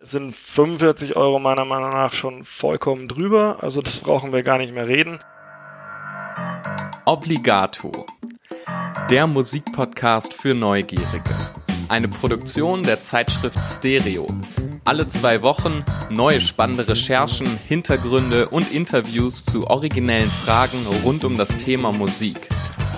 sind 45 Euro meiner Meinung nach schon vollkommen drüber. Also das brauchen wir gar nicht mehr reden. Obligato. Der Musikpodcast für Neugierige. Eine Produktion der Zeitschrift Stereo. Alle zwei Wochen neue spannende Recherchen, Hintergründe und Interviews zu originellen Fragen rund um das Thema Musik.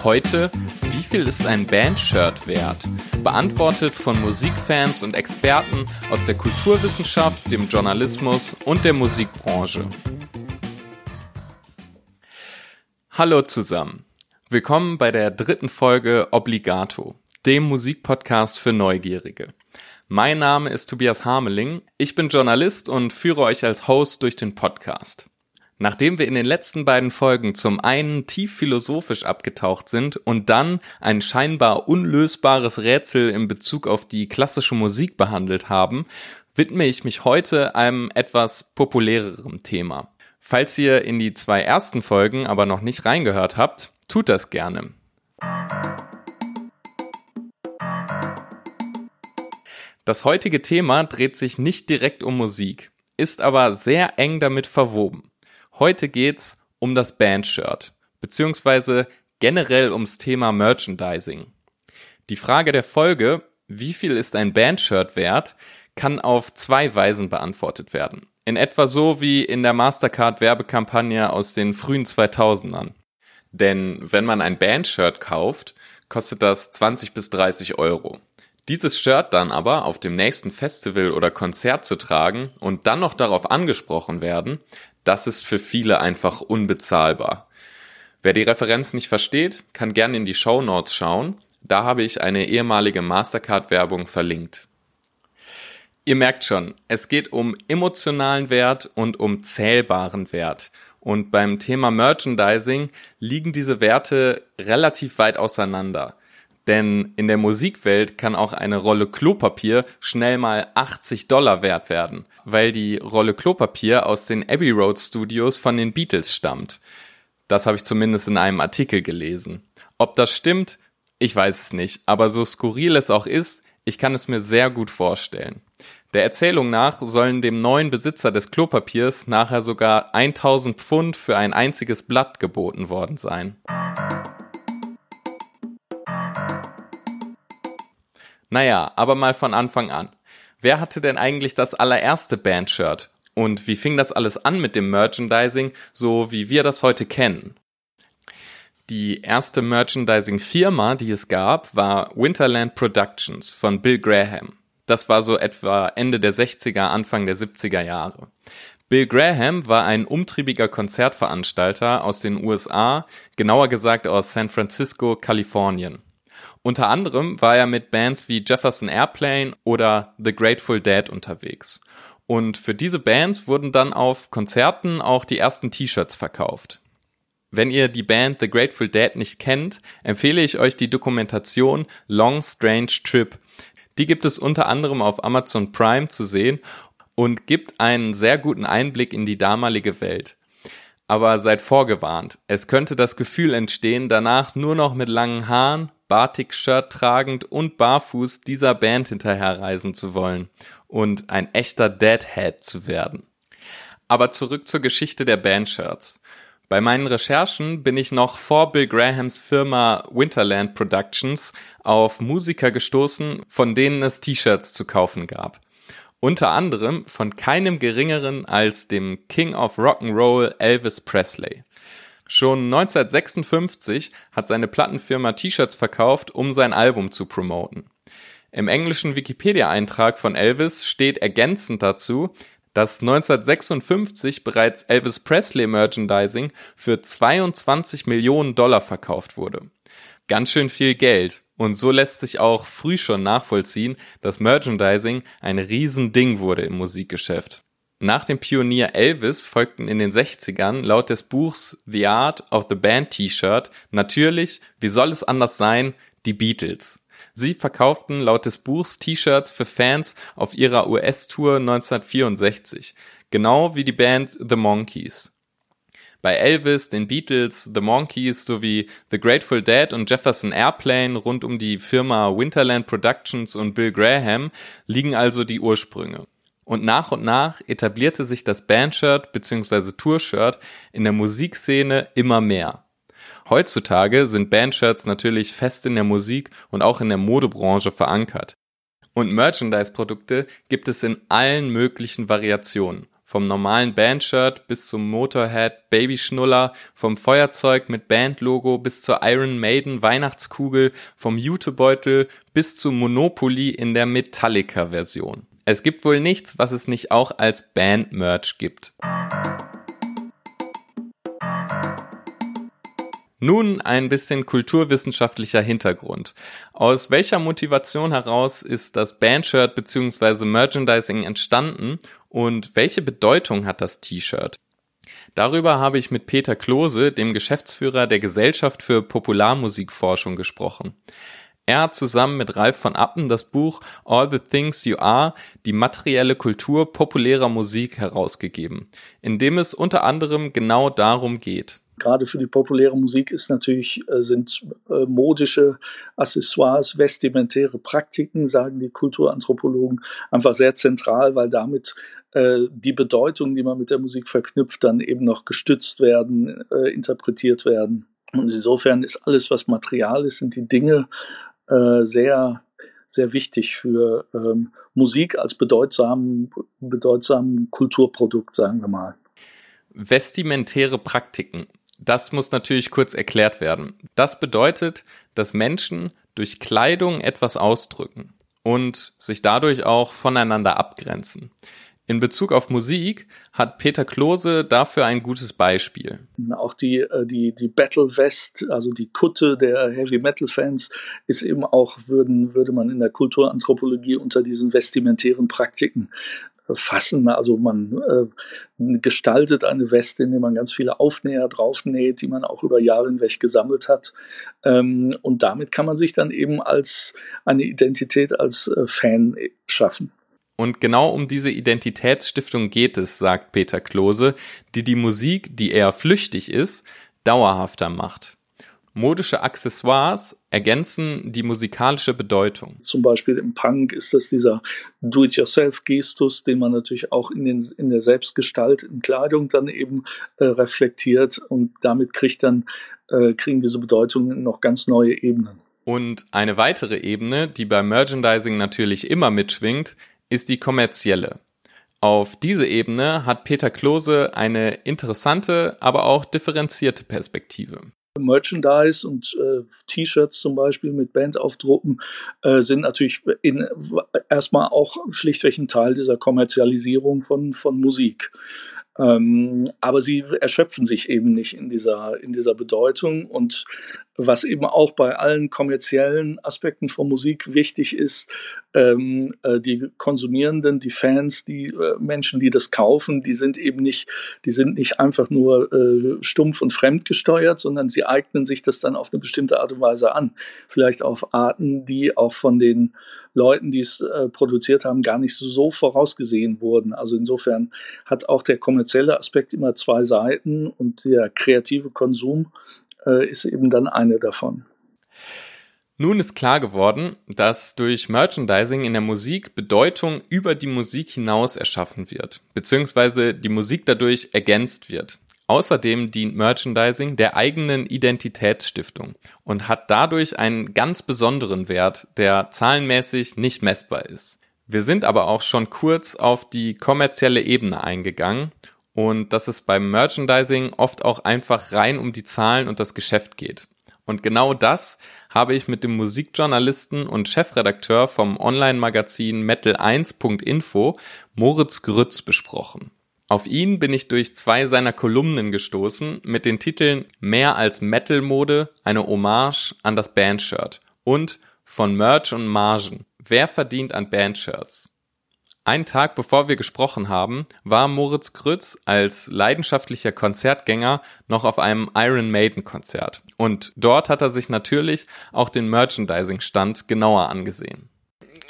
Heute, wie viel ist ein Bandshirt wert? Beantwortet von Musikfans und Experten aus der Kulturwissenschaft, dem Journalismus und der Musikbranche. Hallo zusammen. Willkommen bei der dritten Folge Obligato, dem Musikpodcast für Neugierige. Mein Name ist Tobias Hameling. Ich bin Journalist und führe euch als Host durch den Podcast. Nachdem wir in den letzten beiden Folgen zum einen tief philosophisch abgetaucht sind und dann ein scheinbar unlösbares Rätsel in Bezug auf die klassische Musik behandelt haben, widme ich mich heute einem etwas populäreren Thema. Falls ihr in die zwei ersten Folgen aber noch nicht reingehört habt, tut das gerne. Das heutige Thema dreht sich nicht direkt um Musik, ist aber sehr eng damit verwoben. Heute geht's um das Bandshirt, beziehungsweise generell ums Thema Merchandising. Die Frage der Folge, wie viel ist ein Bandshirt wert, kann auf zwei Weisen beantwortet werden. In etwa so wie in der Mastercard Werbekampagne aus den frühen 2000ern. Denn wenn man ein Bandshirt kauft, kostet das 20 bis 30 Euro. Dieses Shirt dann aber auf dem nächsten Festival oder Konzert zu tragen und dann noch darauf angesprochen werden, das ist für viele einfach unbezahlbar. Wer die Referenz nicht versteht, kann gerne in die Show Notes schauen. Da habe ich eine ehemalige Mastercard-Werbung verlinkt. Ihr merkt schon, es geht um emotionalen Wert und um zählbaren Wert. Und beim Thema Merchandising liegen diese Werte relativ weit auseinander. Denn in der Musikwelt kann auch eine Rolle Klopapier schnell mal 80 Dollar wert werden, weil die Rolle Klopapier aus den Abbey Road Studios von den Beatles stammt. Das habe ich zumindest in einem Artikel gelesen. Ob das stimmt, ich weiß es nicht, aber so skurril es auch ist, ich kann es mir sehr gut vorstellen. Der Erzählung nach sollen dem neuen Besitzer des Klopapiers nachher sogar 1000 Pfund für ein einziges Blatt geboten worden sein. Naja, aber mal von Anfang an. Wer hatte denn eigentlich das allererste Bandshirt? Und wie fing das alles an mit dem Merchandising, so wie wir das heute kennen? Die erste Merchandising-Firma, die es gab, war Winterland Productions von Bill Graham. Das war so etwa Ende der 60er, Anfang der 70er Jahre. Bill Graham war ein umtriebiger Konzertveranstalter aus den USA, genauer gesagt aus San Francisco, Kalifornien. Unter anderem war er mit Bands wie Jefferson Airplane oder The Grateful Dead unterwegs. Und für diese Bands wurden dann auf Konzerten auch die ersten T-Shirts verkauft. Wenn ihr die Band The Grateful Dead nicht kennt, empfehle ich euch die Dokumentation Long Strange Trip. Die gibt es unter anderem auf Amazon Prime zu sehen und gibt einen sehr guten Einblick in die damalige Welt. Aber seid vorgewarnt, es könnte das Gefühl entstehen, danach nur noch mit langen Haaren, Batik-Shirt tragend und barfuß dieser Band hinterherreisen zu wollen und ein echter Deadhead zu werden. Aber zurück zur Geschichte der Bandshirts. Bei meinen Recherchen bin ich noch vor Bill Grahams Firma Winterland Productions auf Musiker gestoßen, von denen es T-Shirts zu kaufen gab. Unter anderem von keinem geringeren als dem King of Rock'n'Roll Elvis Presley. Schon 1956 hat seine Plattenfirma T-Shirts verkauft, um sein Album zu promoten. Im englischen Wikipedia-Eintrag von Elvis steht ergänzend dazu, dass 1956 bereits Elvis Presley Merchandising für 22 Millionen Dollar verkauft wurde. Ganz schön viel Geld. Und so lässt sich auch früh schon nachvollziehen, dass Merchandising ein Riesending wurde im Musikgeschäft. Nach dem Pionier Elvis folgten in den 60ern laut des Buchs The Art of the Band T-Shirt natürlich, wie soll es anders sein, die Beatles. Sie verkauften laut des Buchs T-Shirts für Fans auf ihrer US-Tour 1964, genau wie die Band The Monkees. Bei Elvis, den Beatles, The Monkees sowie The Grateful Dead und Jefferson Airplane rund um die Firma Winterland Productions und Bill Graham liegen also die Ursprünge. Und nach und nach etablierte sich das Bandshirt bzw. Tourshirt in der Musikszene immer mehr. Heutzutage sind Bandshirts natürlich fest in der Musik und auch in der Modebranche verankert. Und Merchandise-Produkte gibt es in allen möglichen Variationen. Vom normalen Bandshirt bis zum Motorhead Babyschnuller, vom Feuerzeug mit Bandlogo bis zur Iron Maiden Weihnachtskugel, vom Jutebeutel bis zum Monopoly in der Metallica-Version. Es gibt wohl nichts, was es nicht auch als Band-Merch gibt. Nun ein bisschen kulturwissenschaftlicher Hintergrund. Aus welcher Motivation heraus ist das Bandshirt bzw. Merchandising entstanden und welche Bedeutung hat das T-Shirt? Darüber habe ich mit Peter Klose, dem Geschäftsführer der Gesellschaft für Popularmusikforschung, gesprochen. Er hat zusammen mit Ralf von Appen das Buch All the Things You Are, die materielle Kultur populärer Musik herausgegeben, in dem es unter anderem genau darum geht gerade für die populäre Musik ist natürlich, äh, sind äh, modische Accessoires, vestimentäre Praktiken, sagen die Kulturanthropologen, einfach sehr zentral, weil damit äh, die Bedeutung, die man mit der Musik verknüpft, dann eben noch gestützt werden, interpretiert werden. Und insofern ist alles, was Material ist, sind die Dinge äh, sehr sehr wichtig für ähm, Musik als bedeutsamen, bedeutsamen Kulturprodukt, sagen wir mal. Vestimentäre Praktiken. Das muss natürlich kurz erklärt werden. Das bedeutet, dass Menschen durch Kleidung etwas ausdrücken und sich dadurch auch voneinander abgrenzen. In Bezug auf Musik hat Peter Klose dafür ein gutes Beispiel. Auch die, äh, die, die Battle Vest, also die Kutte der Heavy Metal Fans, ist eben auch, würden, würde man in der Kulturanthropologie unter diesen vestimentären Praktiken fassen. Also man äh, gestaltet eine Weste, indem man ganz viele Aufnäher draufnäht, die man auch über Jahre hinweg gesammelt hat. Ähm, und damit kann man sich dann eben als eine Identität als äh, Fan schaffen. Und genau um diese Identitätsstiftung geht es, sagt Peter Klose, die die Musik, die eher flüchtig ist, dauerhafter macht. Modische Accessoires ergänzen die musikalische Bedeutung. Zum Beispiel im Punk ist das dieser Do-it-yourself-Gestus, den man natürlich auch in, den, in der selbstgestalteten Kleidung dann eben äh, reflektiert und damit kriegt dann, äh, kriegen diese Bedeutungen noch ganz neue Ebenen. Und eine weitere Ebene, die beim Merchandising natürlich immer mitschwingt, ist die kommerzielle. Auf diese Ebene hat Peter Klose eine interessante, aber auch differenzierte Perspektive. Merchandise und äh, T-Shirts zum Beispiel mit Bandaufdrucken äh, sind natürlich in, erstmal auch schlichtweg ein Teil dieser Kommerzialisierung von, von Musik. Ähm, aber sie erschöpfen sich eben nicht in dieser, in dieser Bedeutung. Und was eben auch bei allen kommerziellen Aspekten von Musik wichtig ist, ähm, äh, die Konsumierenden, die Fans, die äh, Menschen, die das kaufen, die sind eben nicht, die sind nicht einfach nur äh, stumpf und fremdgesteuert, sondern sie eignen sich das dann auf eine bestimmte Art und Weise an. Vielleicht auf Arten, die auch von den Leuten, die es äh, produziert haben, gar nicht so, so vorausgesehen wurden. Also insofern hat auch der kommerzielle Aspekt immer zwei Seiten und der kreative Konsum äh, ist eben dann eine davon. Nun ist klar geworden, dass durch Merchandising in der Musik Bedeutung über die Musik hinaus erschaffen wird, beziehungsweise die Musik dadurch ergänzt wird. Außerdem dient Merchandising der eigenen Identitätsstiftung und hat dadurch einen ganz besonderen Wert, der zahlenmäßig nicht messbar ist. Wir sind aber auch schon kurz auf die kommerzielle Ebene eingegangen und dass es beim Merchandising oft auch einfach rein um die Zahlen und das Geschäft geht. Und genau das habe ich mit dem Musikjournalisten und Chefredakteur vom Online-Magazin metal1.info Moritz Grütz besprochen. Auf ihn bin ich durch zwei seiner Kolumnen gestoßen mit den Titeln Mehr als Metal-Mode, eine Hommage an das Bandshirt und Von Merch und Margen. Wer verdient an Bandshirts? Einen Tag bevor wir gesprochen haben, war Moritz Grütz als leidenschaftlicher Konzertgänger noch auf einem Iron Maiden Konzert. Und dort hat er sich natürlich auch den Merchandising-Stand genauer angesehen.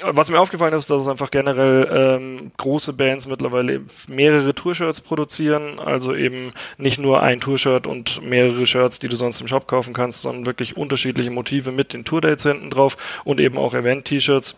Was mir aufgefallen ist, dass es einfach generell ähm, große Bands mittlerweile mehrere Tourshirts produzieren, also eben nicht nur ein Tourshirt und mehrere Shirts, die du sonst im Shop kaufen kannst, sondern wirklich unterschiedliche Motive mit den Tourdates hinten drauf und eben auch Event-T-Shirts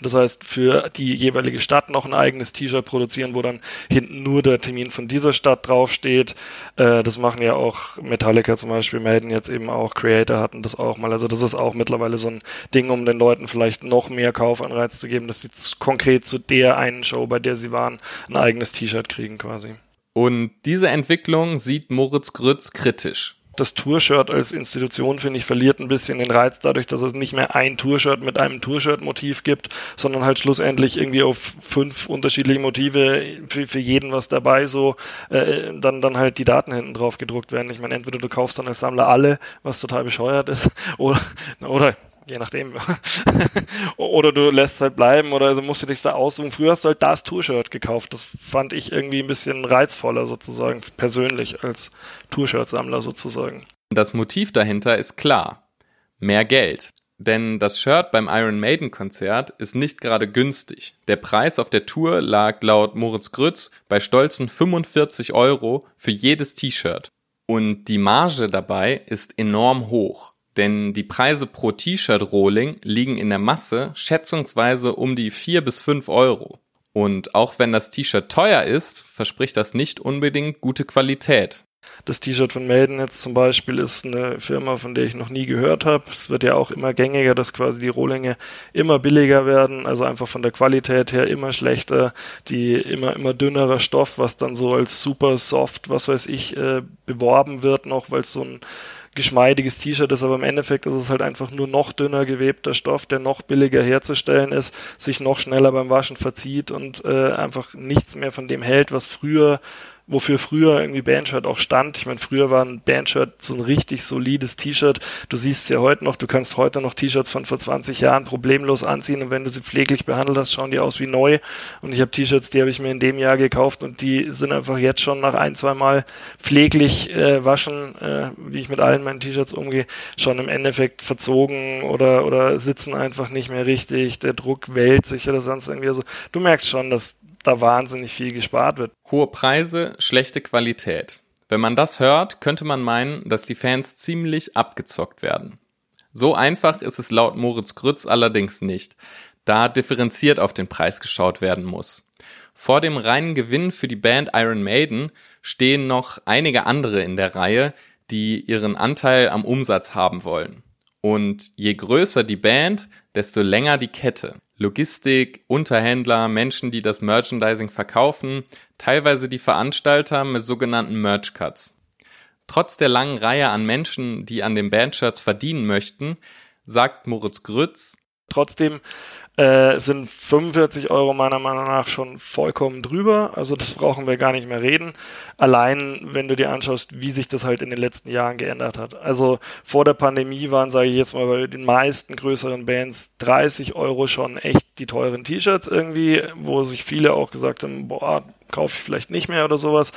Das heißt, für die jeweilige Stadt noch ein eigenes T-Shirt produzieren, wo dann hinten nur der Termin von dieser Stadt draufsteht. Äh, das machen ja auch Metallica zum Beispiel, melden jetzt eben auch, Creator hatten das auch mal. Also das ist auch mittlerweile so ein Ding, um den Leuten vielleicht noch mehr Kaufanreiz zu geben, dass sie konkret zu der einen Show, bei der sie waren, ein eigenes T-Shirt kriegen quasi. Und diese Entwicklung sieht Moritz Grütz kritisch das Tour-Shirt als Institution, finde ich, verliert ein bisschen den Reiz dadurch, dass es nicht mehr ein Tour-Shirt mit einem Tour-Shirt-Motiv gibt, sondern halt schlussendlich irgendwie auf fünf unterschiedliche Motive für, für jeden was dabei so äh, dann dann halt die Daten hinten drauf gedruckt werden. Ich meine, entweder du kaufst dann als Sammler alle, was total bescheuert ist, oder oder je nachdem. oder du lässt es halt bleiben oder also musst du dich da aussuchen. Früher hast du halt das Tour-Shirt gekauft. Das fand ich irgendwie ein bisschen reizvoller sozusagen, persönlich als Tour-Shirt-Sammler sozusagen. Das Motiv dahinter ist klar. Mehr Geld. Denn das Shirt beim Iron Maiden Konzert ist nicht gerade günstig. Der Preis auf der Tour lag laut Moritz Grütz bei stolzen 45 Euro für jedes T-Shirt. Und die Marge dabei ist enorm hoch denn die Preise pro T-Shirt-Rolling liegen in der Masse schätzungsweise um die vier bis fünf Euro. Und auch wenn das T-Shirt teuer ist, verspricht das nicht unbedingt gute Qualität. Das T-Shirt von Maiden jetzt zum Beispiel ist eine Firma, von der ich noch nie gehört habe. Es wird ja auch immer gängiger, dass quasi die Rohlinge immer billiger werden, also einfach von der Qualität her immer schlechter, die immer immer dünnerer Stoff, was dann so als super soft, was weiß ich, äh, beworben wird noch, weil es so ein geschmeidiges T-Shirt ist, aber im Endeffekt ist es halt einfach nur noch dünner gewebter Stoff, der noch billiger herzustellen ist, sich noch schneller beim Waschen verzieht und äh, einfach nichts mehr von dem hält, was früher wofür früher irgendwie Bandshirt auch stand. Ich meine, früher war ein Bandshirt so ein richtig solides T-Shirt. Du siehst es ja heute noch, du kannst heute noch T-Shirts von vor 20 Jahren problemlos anziehen und wenn du sie pfleglich behandelt hast, schauen die aus wie neu. Und ich habe T-Shirts, die habe ich mir in dem Jahr gekauft und die sind einfach jetzt schon nach ein, zwei Mal pfleglich äh, waschen, äh, wie ich mit allen meinen T-Shirts umgehe, schon im Endeffekt verzogen oder, oder sitzen einfach nicht mehr richtig, der Druck wählt sich oder sonst irgendwie. Also du merkst schon, dass da wahnsinnig viel gespart wird. Hohe Preise, schlechte Qualität. Wenn man das hört, könnte man meinen, dass die Fans ziemlich abgezockt werden. So einfach ist es laut Moritz Grütz allerdings nicht, da differenziert auf den Preis geschaut werden muss. Vor dem reinen Gewinn für die Band Iron Maiden stehen noch einige andere in der Reihe, die ihren Anteil am Umsatz haben wollen. Und je größer die Band, desto länger die Kette. Logistik, Unterhändler, Menschen, die das Merchandising verkaufen, teilweise die Veranstalter mit sogenannten Merch Cuts. Trotz der langen Reihe an Menschen, die an den Bandshirts verdienen möchten, sagt Moritz Grütz, Trotzdem äh, sind 45 Euro meiner Meinung nach schon vollkommen drüber. Also das brauchen wir gar nicht mehr reden. Allein, wenn du dir anschaust, wie sich das halt in den letzten Jahren geändert hat. Also vor der Pandemie waren, sage ich jetzt mal, bei den meisten größeren Bands 30 Euro schon echt die teuren T-Shirts irgendwie, wo sich viele auch gesagt haben, boah, kaufe ich vielleicht nicht mehr oder sowas.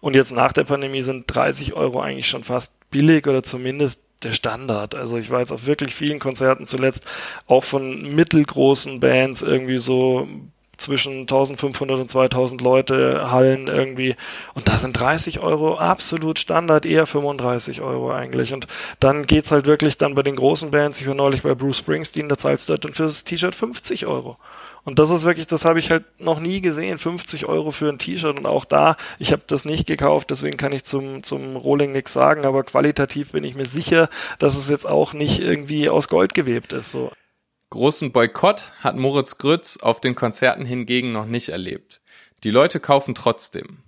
Und jetzt nach der Pandemie sind 30 Euro eigentlich schon fast billig oder zumindest der Standard. Also ich war jetzt auf wirklich vielen Konzerten zuletzt, auch von mittelgroßen Bands, irgendwie so zwischen 1500 und 2000 Leute Hallen irgendwie. Und da sind 30 Euro absolut Standard, eher 35 Euro eigentlich. Und dann geht's halt wirklich dann bei den großen Bands. Ich war neulich bei Bruce Springsteen, da zahlst du halt dann fürs T-Shirt 50 Euro. Und das ist wirklich, das habe ich halt noch nie gesehen, 50 Euro für ein T-Shirt und auch da, ich habe das nicht gekauft, deswegen kann ich zum, zum Rolling nichts sagen, aber qualitativ bin ich mir sicher, dass es jetzt auch nicht irgendwie aus Gold gewebt ist. So. Großen Boykott hat Moritz Grütz auf den Konzerten hingegen noch nicht erlebt. Die Leute kaufen trotzdem.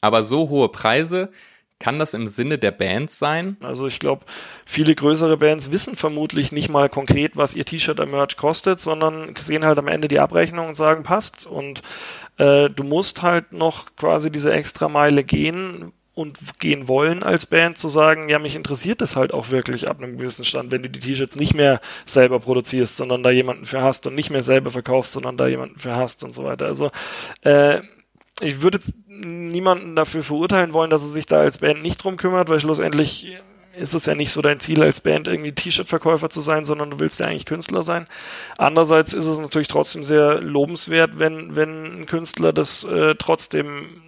Aber so hohe Preise, kann das im Sinne der Bands sein? Also ich glaube, viele größere Bands wissen vermutlich nicht mal konkret, was ihr T-Shirt am Merch kostet, sondern sehen halt am Ende die Abrechnung und sagen, passt. Und äh, du musst halt noch quasi diese extra Meile gehen und gehen wollen als Band, zu sagen, ja, mich interessiert das halt auch wirklich ab einem gewissen Stand, wenn du die T-Shirts nicht mehr selber produzierst, sondern da jemanden für hast und nicht mehr selber verkaufst, sondern da jemanden für hast und so weiter. Also äh, ich würde niemanden dafür verurteilen wollen, dass er sich da als Band nicht drum kümmert, weil schlussendlich ist es ja nicht so dein Ziel als Band irgendwie T-Shirt-Verkäufer zu sein, sondern du willst ja eigentlich Künstler sein. Andererseits ist es natürlich trotzdem sehr lobenswert, wenn, wenn ein Künstler das äh, trotzdem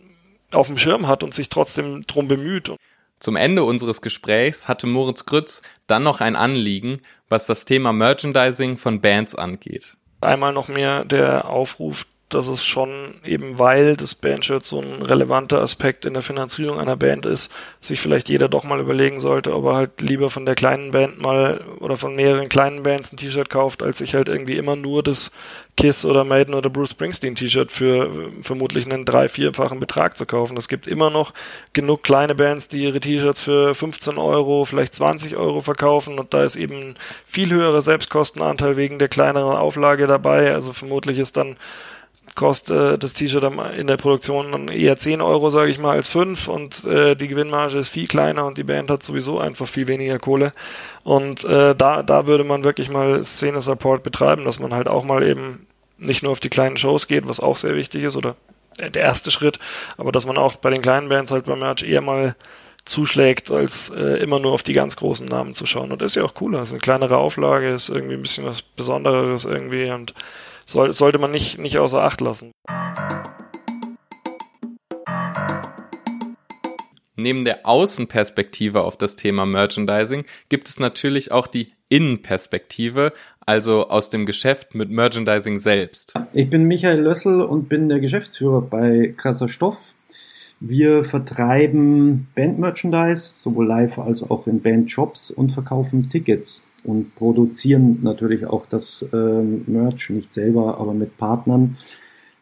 auf dem Schirm hat und sich trotzdem drum bemüht. Zum Ende unseres Gesprächs hatte Moritz Grütz dann noch ein Anliegen, was das Thema Merchandising von Bands angeht. Einmal noch mehr der Aufruf, dass es schon eben, weil das Bandshirt so ein relevanter Aspekt in der Finanzierung einer Band ist, sich vielleicht jeder doch mal überlegen sollte, ob er halt lieber von der kleinen Band mal oder von mehreren kleinen Bands ein T-Shirt kauft, als sich halt irgendwie immer nur das Kiss oder Maiden oder Bruce Springsteen T-Shirt für vermutlich einen drei-, vierfachen Betrag zu kaufen. Es gibt immer noch genug kleine Bands, die ihre T-Shirts für 15 Euro, vielleicht 20 Euro verkaufen und da ist eben viel höherer Selbstkostenanteil wegen der kleineren Auflage dabei. Also vermutlich ist dann kostet äh, das T-Shirt in der Produktion dann eher 10 Euro, sage ich mal, als 5 und äh, die Gewinnmarge ist viel kleiner und die Band hat sowieso einfach viel weniger Kohle. Und äh, da, da würde man wirklich mal Szene-Support betreiben, dass man halt auch mal eben nicht nur auf die kleinen Shows geht, was auch sehr wichtig ist, oder der erste Schritt, aber dass man auch bei den kleinen Bands halt beim Merch eher mal zuschlägt, als äh, immer nur auf die ganz großen Namen zu schauen. Und das ist ja auch cooler. Das ist eine kleinere Auflage, ist irgendwie ein bisschen was Besonderes irgendwie und soll, sollte man nicht, nicht außer Acht lassen. Neben der Außenperspektive auf das Thema Merchandising gibt es natürlich auch die Innenperspektive, also aus dem Geschäft mit Merchandising selbst. Ich bin Michael Lössel und bin der Geschäftsführer bei Krasser Stoff. Wir vertreiben Band-Merchandise, sowohl live als auch in Band-Shops und verkaufen Tickets und produzieren natürlich auch das äh, Merch, nicht selber, aber mit Partnern.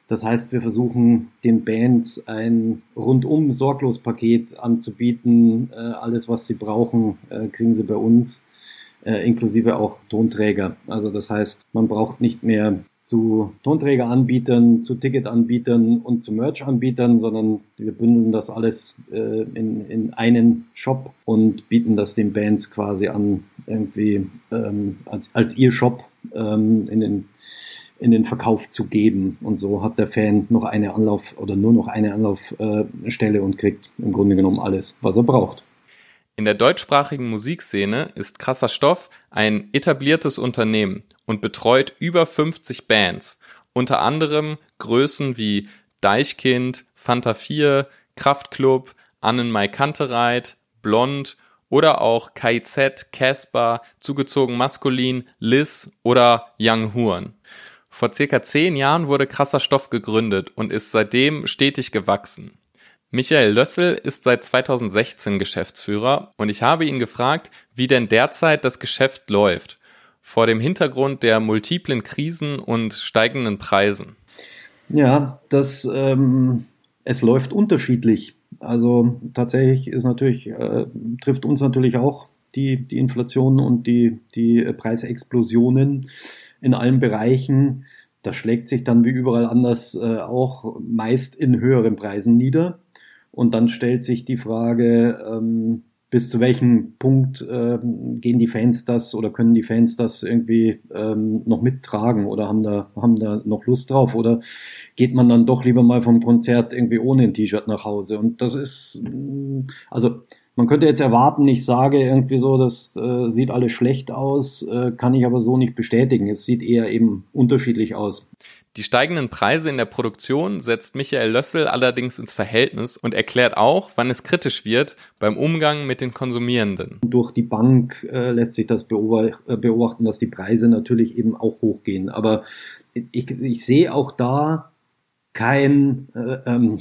Das heißt, wir versuchen den Bands ein rundum sorglos Paket anzubieten. Äh, alles, was sie brauchen, äh, kriegen sie bei uns, äh, inklusive auch Tonträger. Also das heißt, man braucht nicht mehr zu Tonträgeranbietern, zu Ticketanbietern und zu Merch-Anbietern, sondern wir bündeln das alles äh, in, in einen Shop und bieten das den Bands quasi an, irgendwie ähm, als, als ihr Shop ähm, in, den, in den Verkauf zu geben. Und so hat der Fan noch eine Anlauf oder nur noch eine Anlaufstelle und kriegt im Grunde genommen alles, was er braucht. In der deutschsprachigen Musikszene ist Krasser Stoff ein etabliertes Unternehmen und betreut über 50 Bands, unter anderem Größen wie Deichkind, Fanta 4, Kraftklub, Annenmai Kantereit, Blond oder auch KIZ, Casper, Zugezogen Maskulin, Liz oder Young Huren. Vor circa zehn Jahren wurde Krasser Stoff gegründet und ist seitdem stetig gewachsen. Michael Lössel ist seit 2016 Geschäftsführer und ich habe ihn gefragt, wie denn derzeit das Geschäft läuft, vor dem Hintergrund der multiplen Krisen und steigenden Preisen. Ja, das ähm, es läuft unterschiedlich. Also tatsächlich ist natürlich äh, trifft uns natürlich auch die die Inflation und die die Preisexplosionen in allen Bereichen. Das schlägt sich dann wie überall anders äh, auch meist in höheren Preisen nieder. Und dann stellt sich die Frage, ähm, bis zu welchem Punkt ähm, gehen die Fans das oder können die Fans das irgendwie ähm, noch mittragen oder haben da, haben da noch Lust drauf oder geht man dann doch lieber mal vom Konzert irgendwie ohne ein T-Shirt nach Hause? Und das ist, also man könnte jetzt erwarten, ich sage irgendwie so, das äh, sieht alles schlecht aus, äh, kann ich aber so nicht bestätigen. Es sieht eher eben unterschiedlich aus. Die steigenden Preise in der Produktion setzt Michael Lössel allerdings ins Verhältnis und erklärt auch, wann es kritisch wird beim Umgang mit den Konsumierenden. Durch die Bank äh, lässt sich das äh, beobachten, dass die Preise natürlich eben auch hochgehen. Aber ich, ich sehe auch da kein, äh, ähm,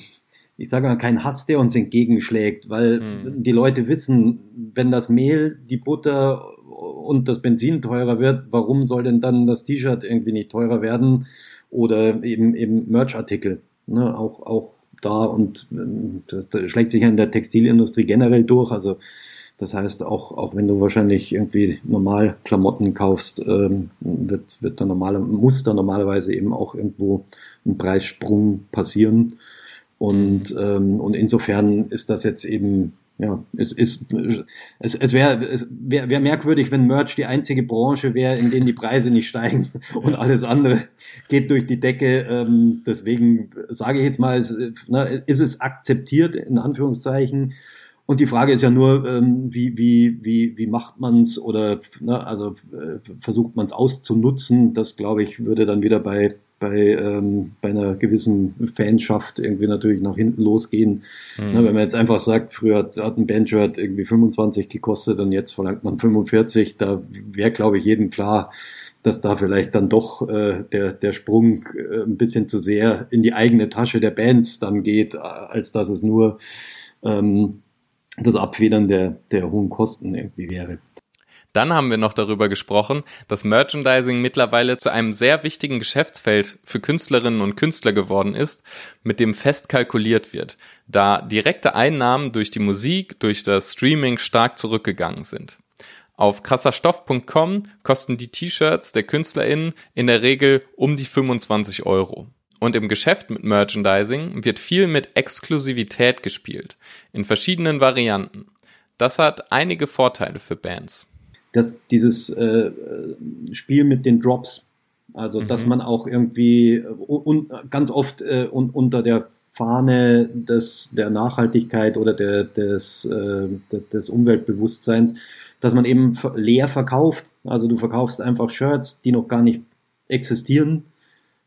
ich sage mal, kein Hass, der uns entgegenschlägt, weil hm. die Leute wissen, wenn das Mehl, die Butter und das Benzin teurer wird, warum soll denn dann das T-Shirt irgendwie nicht teurer werden? Oder eben eben Merch-Artikel. Ne, auch, auch da und ähm, das, das schlägt sich ja in der Textilindustrie generell durch. Also das heißt, auch, auch wenn du wahrscheinlich irgendwie normal Klamotten kaufst, ähm, wird, wird da normale, muss da normalerweise eben auch irgendwo ein Preissprung passieren. Und, ähm, und insofern ist das jetzt eben ja, es ist, es, es wäre es wär, wär merkwürdig, wenn Merch die einzige Branche wäre, in denen die Preise nicht steigen und alles andere geht durch die Decke. Ähm, deswegen sage ich jetzt mal, ist, ne, ist es akzeptiert in Anführungszeichen. Und die Frage ist ja nur, ähm, wie, wie, wie, wie macht man es oder ne, also äh, versucht man es auszunutzen. Das glaube ich würde dann wieder bei bei, ähm, bei einer gewissen Fanschaft irgendwie natürlich nach hinten losgehen. Mhm. Na, wenn man jetzt einfach sagt, früher hat, hat ein Bandshirt irgendwie 25 gekostet und jetzt verlangt man 45, da wäre, glaube ich, jedem klar, dass da vielleicht dann doch äh, der, der Sprung äh, ein bisschen zu sehr in die eigene Tasche der Bands dann geht, als dass es nur ähm, das Abfedern der, der hohen Kosten irgendwie wäre. Dann haben wir noch darüber gesprochen, dass Merchandising mittlerweile zu einem sehr wichtigen Geschäftsfeld für Künstlerinnen und Künstler geworden ist, mit dem fest kalkuliert wird, da direkte Einnahmen durch die Musik, durch das Streaming stark zurückgegangen sind. Auf krasserstoff.com kosten die T-Shirts der KünstlerInnen in der Regel um die 25 Euro. Und im Geschäft mit Merchandising wird viel mit Exklusivität gespielt, in verschiedenen Varianten. Das hat einige Vorteile für Bands dass dieses äh, Spiel mit den Drops, also mhm. dass man auch irgendwie äh, un, ganz oft äh, un, unter der Fahne des, der Nachhaltigkeit oder der, des, äh, des Umweltbewusstseins, dass man eben leer verkauft. Also du verkaufst einfach Shirts, die noch gar nicht existieren,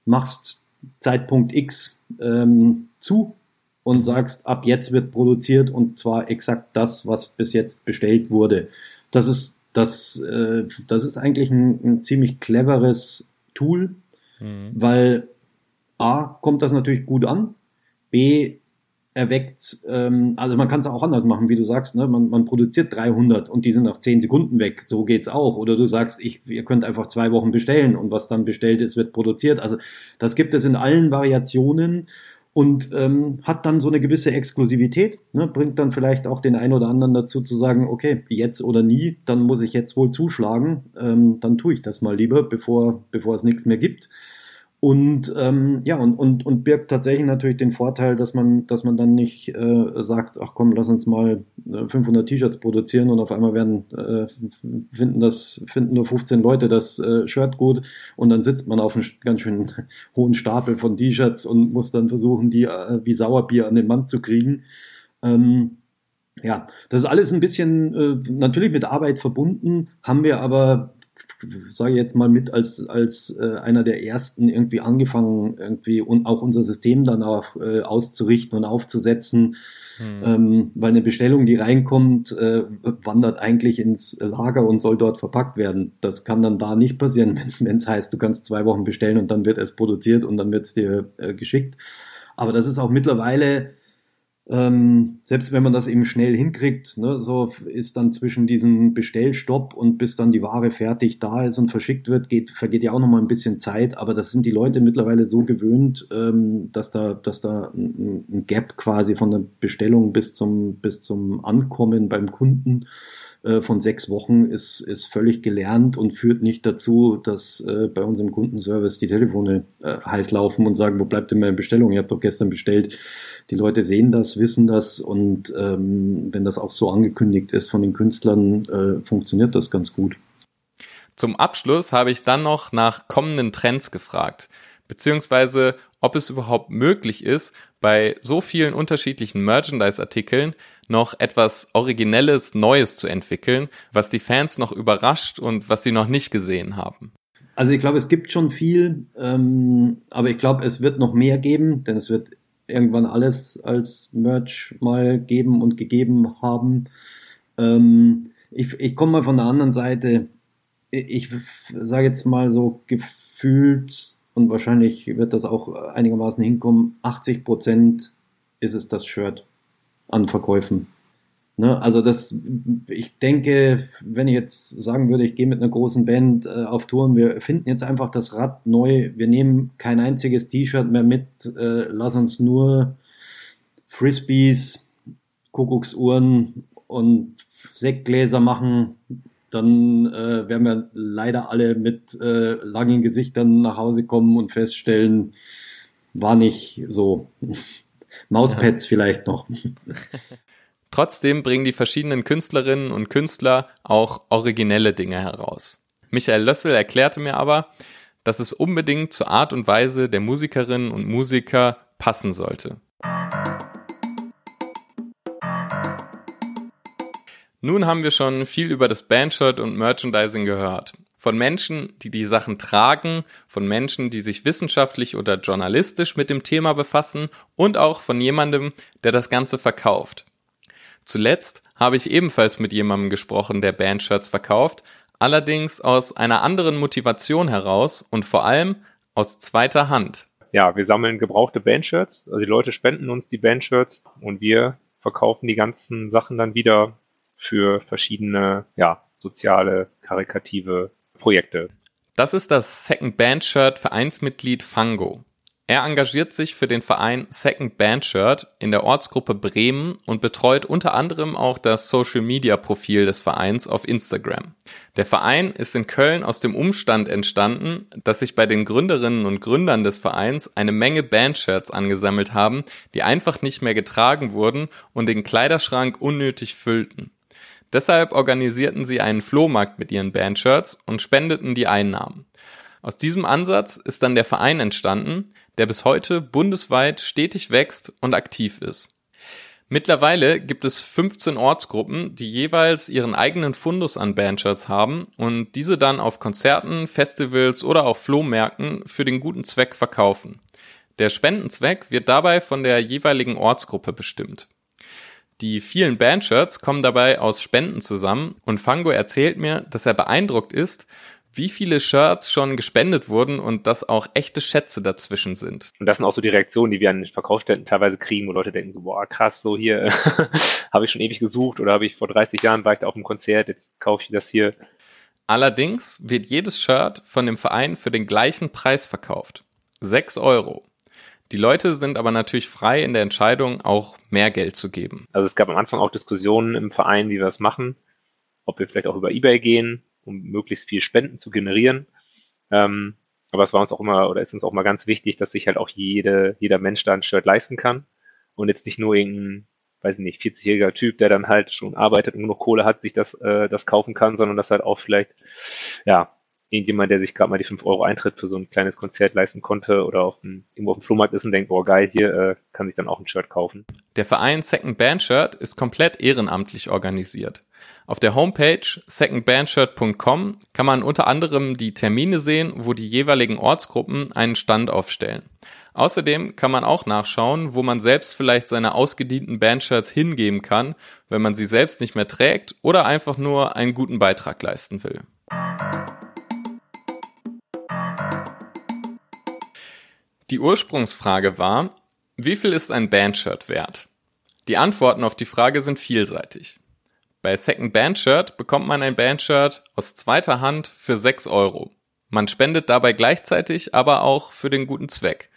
machst Zeitpunkt X ähm, zu und sagst, ab jetzt wird produziert und zwar exakt das, was bis jetzt bestellt wurde. Das ist das, äh, das ist eigentlich ein, ein ziemlich cleveres Tool, mhm. weil A, kommt das natürlich gut an, B, erweckt, ähm, also man kann es auch anders machen, wie du sagst, ne? man, man produziert 300 und die sind nach 10 Sekunden weg, so geht's auch. Oder du sagst, ich, ihr könnt einfach zwei Wochen bestellen und was dann bestellt ist, wird produziert. Also das gibt es in allen Variationen und ähm, hat dann so eine gewisse Exklusivität, ne, bringt dann vielleicht auch den einen oder anderen dazu zu sagen, okay, jetzt oder nie, dann muss ich jetzt wohl zuschlagen, ähm, dann tue ich das mal lieber, bevor, bevor es nichts mehr gibt. Und ähm, ja, und, und, und birgt tatsächlich natürlich den Vorteil, dass man, dass man dann nicht äh, sagt, ach komm, lass uns mal 500 äh, T-Shirts produzieren und auf einmal werden äh, finden das finden nur 15 Leute das äh, Shirt gut und dann sitzt man auf einem ganz schön hohen Stapel von T-Shirts und muss dann versuchen, die äh, wie Sauerbier an den Mann zu kriegen. Ähm, ja, das ist alles ein bisschen äh, natürlich mit Arbeit verbunden, haben wir aber sage ich jetzt mal mit als, als äh, einer der ersten irgendwie angefangen, irgendwie und auch unser System dann auch äh, auszurichten und aufzusetzen. Hm. Ähm, weil eine Bestellung, die reinkommt, äh, wandert eigentlich ins Lager und soll dort verpackt werden. Das kann dann da nicht passieren, wenn es heißt, du kannst zwei Wochen bestellen und dann wird es produziert und dann wird es dir äh, geschickt. Aber das ist auch mittlerweile ähm, selbst wenn man das eben schnell hinkriegt, ne, so ist dann zwischen diesem Bestellstopp und bis dann die Ware fertig da ist und verschickt wird, geht, vergeht ja auch nochmal ein bisschen Zeit, aber das sind die Leute mittlerweile so gewöhnt, ähm, dass da, dass da ein, ein, Gap quasi von der Bestellung bis zum, bis zum Ankommen beim Kunden von sechs Wochen ist, ist völlig gelernt und führt nicht dazu, dass äh, bei uns Kundenservice die Telefone äh, heiß laufen und sagen, wo bleibt denn meine Bestellung? Ihr habt doch gestern bestellt. Die Leute sehen das, wissen das und ähm, wenn das auch so angekündigt ist von den Künstlern, äh, funktioniert das ganz gut. Zum Abschluss habe ich dann noch nach kommenden Trends gefragt, beziehungsweise ob es überhaupt möglich ist, bei so vielen unterschiedlichen Merchandise-Artikeln noch etwas Originelles, Neues zu entwickeln, was die Fans noch überrascht und was sie noch nicht gesehen haben. Also ich glaube, es gibt schon viel, ähm, aber ich glaube, es wird noch mehr geben, denn es wird irgendwann alles als Merch mal geben und gegeben haben. Ähm, ich ich komme mal von der anderen Seite. Ich, ich sage jetzt mal so gefühlt und wahrscheinlich wird das auch einigermaßen hinkommen. 80 Prozent ist es das Shirt an Verkäufen. Ne? Also das, ich denke, wenn ich jetzt sagen würde, ich gehe mit einer großen Band äh, auf Touren, wir finden jetzt einfach das Rad neu, wir nehmen kein einziges T-Shirt mehr mit, äh, lass uns nur Frisbees, Kuckucksuhren und Sektgläser machen, dann äh, werden wir leider alle mit äh, langen Gesichtern nach Hause kommen und feststellen, war nicht so. Mauspads ja. vielleicht noch. Trotzdem bringen die verschiedenen Künstlerinnen und Künstler auch originelle Dinge heraus. Michael Lössel erklärte mir aber, dass es unbedingt zur Art und Weise der Musikerinnen und Musiker passen sollte. Nun haben wir schon viel über das Bandshirt und Merchandising gehört. Von Menschen, die die Sachen tragen, von Menschen, die sich wissenschaftlich oder journalistisch mit dem Thema befassen und auch von jemandem, der das Ganze verkauft. Zuletzt habe ich ebenfalls mit jemandem gesprochen, der Bandshirts verkauft, allerdings aus einer anderen Motivation heraus und vor allem aus zweiter Hand. Ja, wir sammeln gebrauchte Bandshirts, also die Leute spenden uns die Bandshirts und wir verkaufen die ganzen Sachen dann wieder für verschiedene, ja, soziale, karikative Projekte. Das ist das Second Band Shirt Vereinsmitglied Fango. Er engagiert sich für den Verein Second Band Shirt in der Ortsgruppe Bremen und betreut unter anderem auch das Social Media Profil des Vereins auf Instagram. Der Verein ist in Köln aus dem Umstand entstanden, dass sich bei den Gründerinnen und Gründern des Vereins eine Menge Bandshirts angesammelt haben, die einfach nicht mehr getragen wurden und den Kleiderschrank unnötig füllten. Deshalb organisierten sie einen Flohmarkt mit ihren Bandshirts und spendeten die Einnahmen. Aus diesem Ansatz ist dann der Verein entstanden, der bis heute bundesweit stetig wächst und aktiv ist. Mittlerweile gibt es 15 Ortsgruppen, die jeweils ihren eigenen Fundus an Bandshirts haben und diese dann auf Konzerten, Festivals oder auch Flohmärkten für den guten Zweck verkaufen. Der Spendenzweck wird dabei von der jeweiligen Ortsgruppe bestimmt. Die vielen Bandshirts kommen dabei aus Spenden zusammen und Fango erzählt mir, dass er beeindruckt ist, wie viele Shirts schon gespendet wurden und dass auch echte Schätze dazwischen sind. Und das sind auch so die Reaktionen, die wir an den Verkaufsständen teilweise kriegen, wo Leute denken so, boah, krass, so hier habe ich schon ewig gesucht oder habe ich vor 30 Jahren war ich da auf einem Konzert, jetzt kaufe ich das hier. Allerdings wird jedes Shirt von dem Verein für den gleichen Preis verkauft. 6 Euro. Die Leute sind aber natürlich frei in der Entscheidung, auch mehr Geld zu geben. Also es gab am Anfang auch Diskussionen im Verein, wie wir das machen, ob wir vielleicht auch über eBay gehen um möglichst viel Spenden zu generieren. Ähm, aber es war uns auch immer oder ist uns auch mal ganz wichtig, dass sich halt auch jede, jeder Mensch da ein Shirt leisten kann und jetzt nicht nur irgendein, weiß ich nicht, 40-jähriger Typ, der dann halt schon arbeitet und genug Kohle hat, sich das, äh, das kaufen kann, sondern dass halt auch vielleicht, ja, irgendjemand, der sich gerade mal die 5 Euro Eintritt für so ein kleines Konzert leisten konnte oder auf ein, irgendwo auf dem Flohmarkt ist und denkt, boah geil, hier äh, kann sich dann auch ein Shirt kaufen. Der Verein Second Band Shirt ist komplett ehrenamtlich organisiert. Auf der Homepage secondbandshirt.com kann man unter anderem die Termine sehen, wo die jeweiligen Ortsgruppen einen Stand aufstellen. Außerdem kann man auch nachschauen, wo man selbst vielleicht seine ausgedienten Bandshirts hingeben kann, wenn man sie selbst nicht mehr trägt oder einfach nur einen guten Beitrag leisten will. Die Ursprungsfrage war, wie viel ist ein Bandshirt wert? Die Antworten auf die Frage sind vielseitig. Bei Second Bandshirt bekommt man ein Bandshirt aus zweiter Hand für 6 Euro. Man spendet dabei gleichzeitig aber auch für den guten Zweck.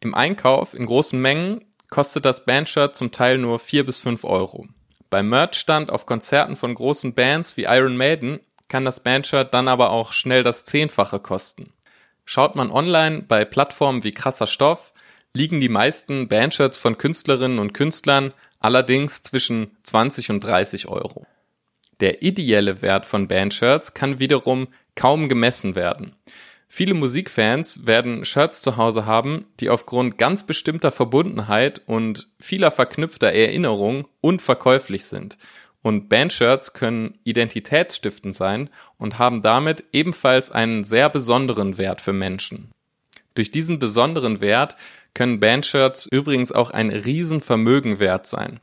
Im Einkauf in großen Mengen kostet das Bandshirt zum Teil nur 4 bis 5 Euro. Beim Merchstand auf Konzerten von großen Bands wie Iron Maiden kann das Bandshirt dann aber auch schnell das Zehnfache kosten. Schaut man online bei Plattformen wie Krasser Stoff, liegen die meisten Bandshirts von Künstlerinnen und Künstlern allerdings zwischen 20 und 30 Euro. Der ideelle Wert von Bandshirts kann wiederum kaum gemessen werden. Viele Musikfans werden Shirts zu Hause haben, die aufgrund ganz bestimmter Verbundenheit und vieler verknüpfter Erinnerungen unverkäuflich sind und Bandshirts können identitätsstiftend sein und haben damit ebenfalls einen sehr besonderen Wert für Menschen. Durch diesen besonderen Wert können Bandshirts übrigens auch ein Riesenvermögen wert sein.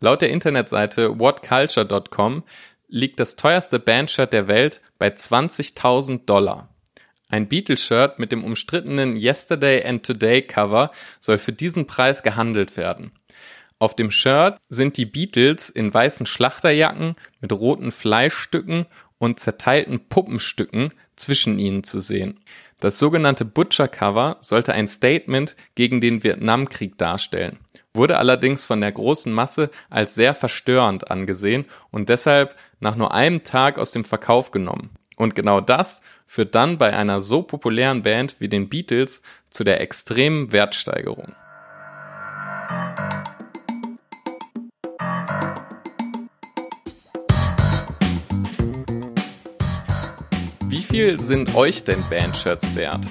Laut der Internetseite whatculture.com liegt das teuerste Bandshirt der Welt bei 20.000 Dollar. Ein Beatles-Shirt mit dem umstrittenen Yesterday and Today Cover soll für diesen Preis gehandelt werden. Auf dem Shirt sind die Beatles in weißen Schlachterjacken mit roten Fleischstücken und zerteilten Puppenstücken zwischen ihnen zu sehen. Das sogenannte Butcher Cover sollte ein Statement gegen den Vietnamkrieg darstellen, wurde allerdings von der großen Masse als sehr verstörend angesehen und deshalb nach nur einem Tag aus dem Verkauf genommen. Und genau das führt dann bei einer so populären Band wie den Beatles zu der extremen Wertsteigerung. Viel sind euch denn Bandshirts wert?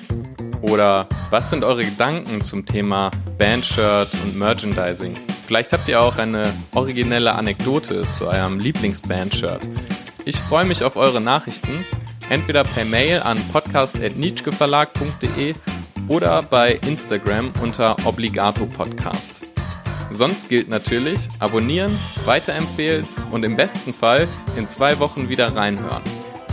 Oder was sind eure Gedanken zum Thema Bandshirt und Merchandising? Vielleicht habt ihr auch eine originelle Anekdote zu eurem Lieblingsbandshirt. Ich freue mich auf eure Nachrichten, entweder per Mail an podcast.nietzscheverlag.de oder bei Instagram unter Obligato Podcast. Sonst gilt natürlich abonnieren, weiterempfehlen und im besten Fall in zwei Wochen wieder reinhören.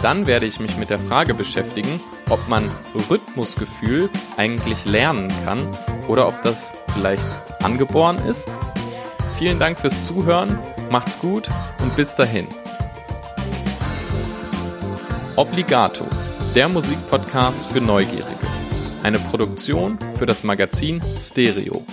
Dann werde ich mich mit der Frage beschäftigen, ob man Rhythmusgefühl eigentlich lernen kann oder ob das vielleicht angeboren ist. Vielen Dank fürs Zuhören, macht's gut und bis dahin. Obligato, der Musikpodcast für Neugierige. Eine Produktion für das Magazin Stereo.